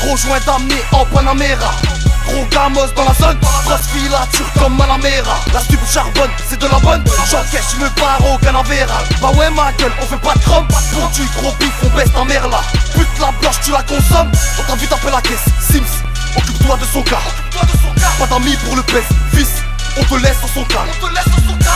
Gros joint d'amener en Panamera Gros gamos dans la zone. Grosse filature comme Malamera La stupe charbonne, c'est de la bonne. J'encaisse, je me barre au canavera. Bah ouais ma gueule, on fait pas de chrome. Pour du gros bif, on baisse ta mère là. Pute la blanche, tu la consommes. On t'a vu taper la caisse, Sims Occupe-toi de son cas. Pas d'amis pour le pèse, fils on te laisse dans son calme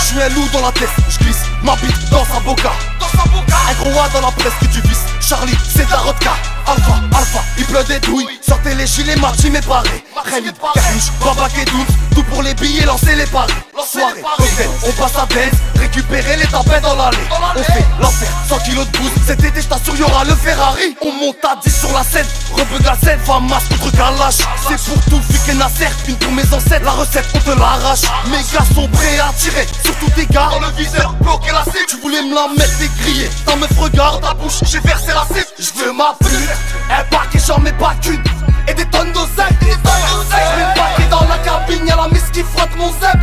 Je suis un loup dans la tête, je glisse ma bite dans sa boca. Un gros A dans la presse que tu vises Charlie, c'est la rodka Alpha, alpha, il pleut des douilles. Sortez les gilets, Marty m'est paré Khalid, Kahish, Baba Kedoun Tout pour les billets, lancez les paris. Soirée, hôtel, on passe à dance Récupérer les tapins dans l'allée. On fait l'enfer, 100 kilos de boost. Cet été, j't'assure, y'aura le Ferrari. On monte à 10 sur la scène. Rebeu de la scène, Famas contre Kalash C'est pour tout, Fik et Nasser Une pour mes ancêtres, la recette, on te l'arrache. Mes gars sont prêts à tirer Surtout tes gars. Dans le viseur, bloquer la cible. Tu voulais me la mettre, t'es grillé. Ta meuf regarde ta bouche, j'ai versé la cible. Je veux ma pute, un paquet, j'en mets pas qu'une Et des tonnes d'oseille, Je mets le paquet dans la cabine, y'a la miss qui frotte mon zep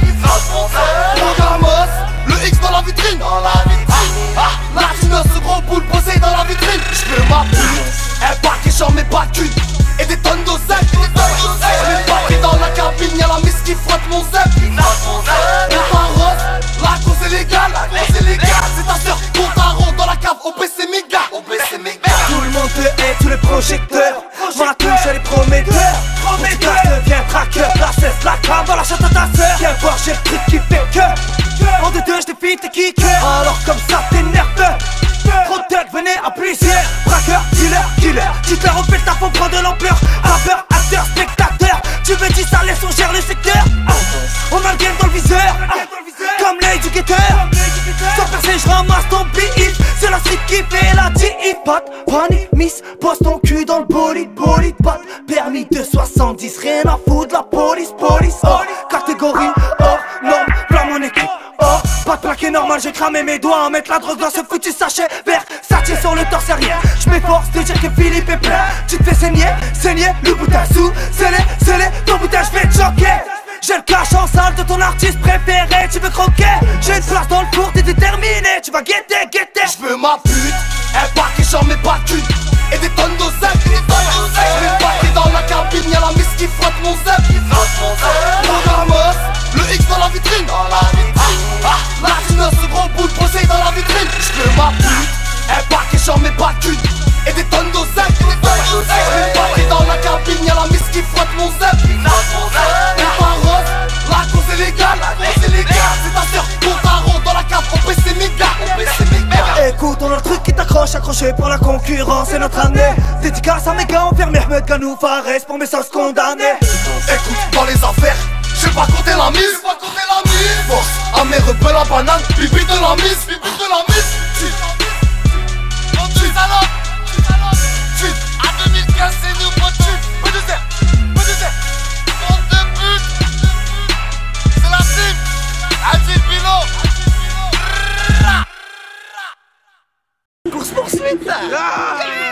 le X dans la vitrine. Dans la vitrine. Ah, la ce gros boule posé dans la vitrine. Je veux ma pute, un paquet, j'en mets pas qu'une Et des tonnes d'oseille, des tonnes d'oseille Je mets le paquet dans la cabine, y'a la miss qui frotte mon zep La touche, elle est prometteur devient tracker La cesse, la cam dans la chatte à ta sœur. Viens voir, j'ai le truc qui fait que. En deux deux, je défie tes kickers. Alors comme ça, t'énerve Trop de tête, venez à plusieurs. Braqueur, dealer, killer. Hitler au ta faut prendre de l'ampleur. Rappeur, acteur, spectateur. Tu veux dire ça, laisse gère le secteur. On a le game dans le viseur. Comme l'éducateur. Sans percer, je ramasse Pas miss Pose ton cul dans le bolide, bolide permis de 70 Rien à foutre, la police, police. Oh, catégorie, hors norme Voilà mon équipe, oh Pas de plaqué normal, j'ai cramé mes doigts à mettre la drogue dans ce foutu sachet vert. Sachet sur le torse arrière. Je m'efforce de dire que Philippe est plein. Tu te fais saigner, saigner Le boutin sous, scellé, scellé. Ton boutin je vais te choquer. J'ai le cash en salle de ton artiste préféré, tu veux croquer? J'ai une place dans le cours, t'es déterminé, tu vas guetter, guetter. Je veux ma pute, un paquet j'en mets pas qu'une Et des tonnes d'oseille, des tonnes d'oseille Je mets le paquet dans la cabine, y'a la miss qui frotte mon zep Mon gamos, le X dans la vitrine. Dans la vitrine. Ah, la chinoise, ce gros boule posé dans la vitrine. Je veux ma pute, un paquet j'en mets pas accroché pour la concurrence, c'est notre année. Dédicace à mes gars, on ferme Mehmet Ganou Fares pour mes sauces condamnées. Écoute, dans les affaires, j'ai pas compté la mise, j'ai pas compté la mise. Force à mes rebelles la banane, bibi de la mise, bibi de la mise possuída! Ah!